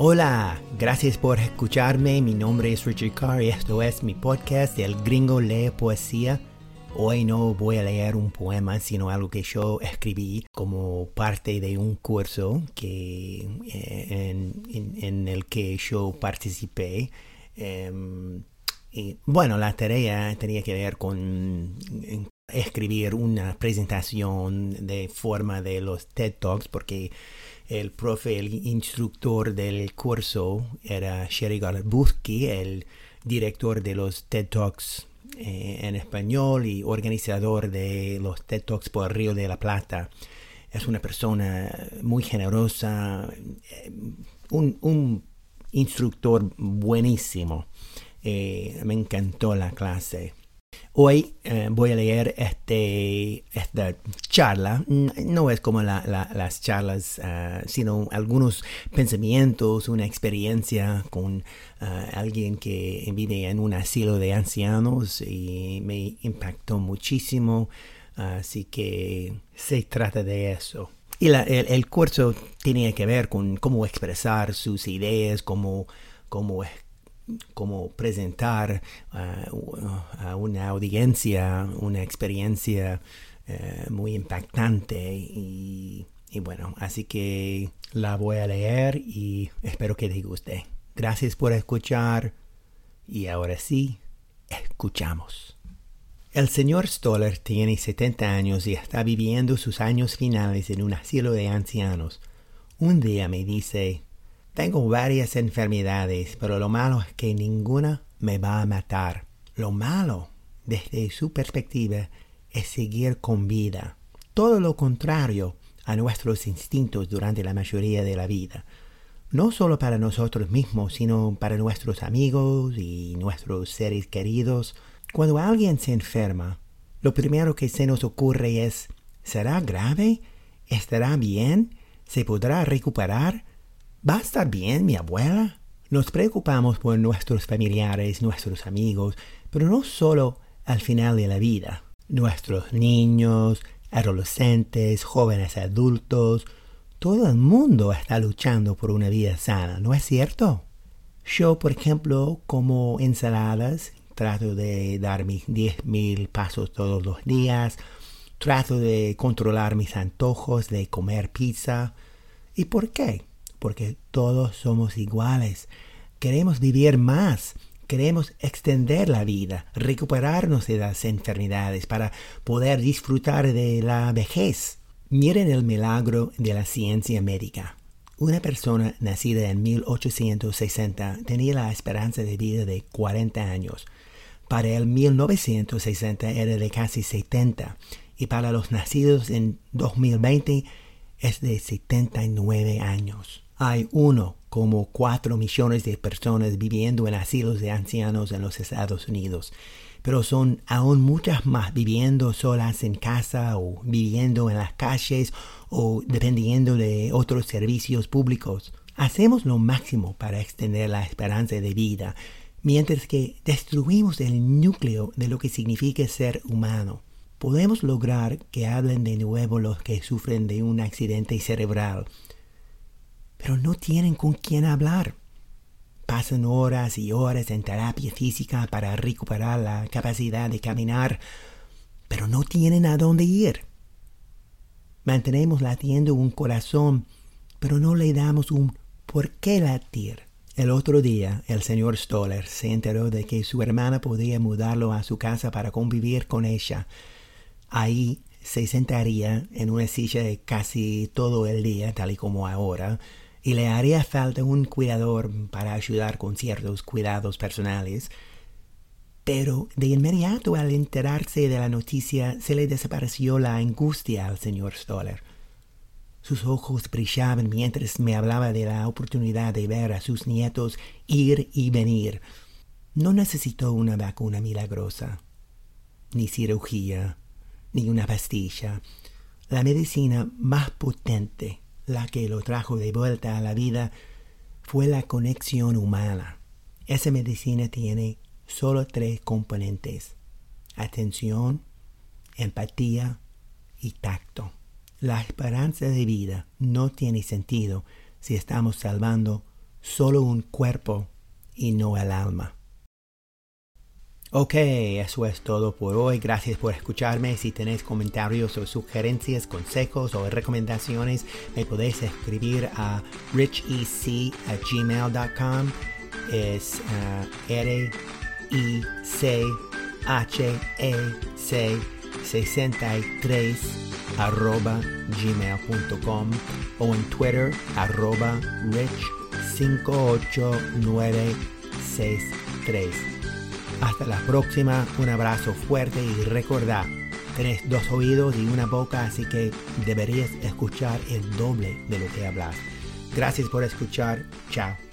Hola, gracias por escucharme. Mi nombre es Richard Carr y esto es mi podcast El Gringo Lee Poesía. Hoy no voy a leer un poema, sino algo que yo escribí como parte de un curso que, eh, en, el que yo participé. Em, y bueno, la tarea tenía que ver con escribir una presentación de forma de los TED Talks porque el profe, el instructor del curso era Sherry Galabuski, el director de los TED Talks eh, en español y organizador de los TED Talks por Río de la Plata. Es una persona muy generosa, eh, un, instructor buenísimo. Eh, me encantó la clase. Hoy eh, voy a leer este, esta charla. No es como las charlas, ah, sino algunos pensamientos, una experiencia con ah, alguien que vive en un asilo de ancianos y me impactó muchísimo. Así que se trata de eso. Y el, curso tenía que ver con cómo expresar sus ideas, cómo, cómo como presentar a una audiencia una experiencia eh, muy impactante y, bueno, así que la voy a leer y espero que te guste. Gracias por escuchar y ahora sí, escuchamos. El señor Stoller tiene 70 años y está viviendo sus años finales en un asilo de ancianos. Un día me dice, tengo varias enfermedades, pero lo malo es que ninguna me va a matar. Lo malo, desde su perspectiva, es seguir con vida. Todo lo contrario a nuestros instintos durante la mayoría de la vida. No solo para nosotros mismos, sino para nuestros amigos y nuestros seres queridos. Cuando alguien se enferma, lo primero que se nos ocurre es, ¿será grave? ¿Estará bien? ¿Se podrá recuperar? ¿Va a estar bien mi abuela? Nos preocupamos por nuestros familiares, nuestros amigos, pero no solo al final de la vida. Nuestros niños, adolescentes, jóvenes adultos, todo el mundo está luchando por una vida sana, ¿no es cierto? Yo, por ejemplo, como ensaladas, trato de dar mis 10.000 pasos todos los días, trato de controlar mis antojos de comer pizza. ¿Y por qué? Porque todos somos iguales. Queremos vivir más, queremos extender la vida, recuperarnos de las enfermedades para poder disfrutar de la vejez. Miren el milagro de la ciencia médica. Una persona nacida en 1860 tenía la esperanza de vida de 40 años. Para el 1960 era de casi 70 y para los nacidos en 2020 es de 79 años. Hay uno como cuatro millones de personas viviendo en asilos de ancianos en los Estados Unidos, pero son aún muchas más viviendo solas en casa o viviendo en las calles o dependiendo de otros servicios públicos. Hacemos lo máximo para extender la esperanza de vida, mientras que destruimos el núcleo de lo que significa ser humano. Podemos lograr que hablen de nuevo los que sufren de un accidente cerebral, pero no tienen con quién hablar. Pasan horas y horas en terapia física para recuperar la capacidad de caminar, pero no tienen a dónde ir. Mantenemos latiendo un corazón, pero no le damos un por qué latir. El otro día, el señor Stoller se enteró de que su hermana podía mudarlo a su casa para convivir con ella. Ahí se sentaría en una silla casi todo el día, tal y como ahora, y le haría falta un cuidador para ayudar con ciertos cuidados personales. Pero de inmediato al enterarse de la noticia se le desapareció la angustia al señor Stoller. Sus ojos brillaban mientras me hablaba de la oportunidad de ver a sus nietos ir y venir. No necesitó una vacuna milagrosa, ni cirugía, ni una pastilla. La medicina más potente la que lo trajo de vuelta a la vida fue la conexión humana. Esa medicina tiene solo tres componentes. Atención, empatía y tacto. La esperanza de vida no tiene sentido si estamos salvando solo un cuerpo y no el alma. Ok, eso es todo por hoy. Gracias por escucharme. Si tenéis comentarios o sugerencias, consejos o recomendaciones, me podéis escribir a richec@gmail.com. Es uh, R I C H E C 63 arroba gmail.com o en Twitter arroba rich 58963. Hasta la próxima, un abrazo fuerte y recordad, tenés dos oídos y una boca, así que deberías escuchar el doble de lo que hablas. Gracias por escuchar, chao.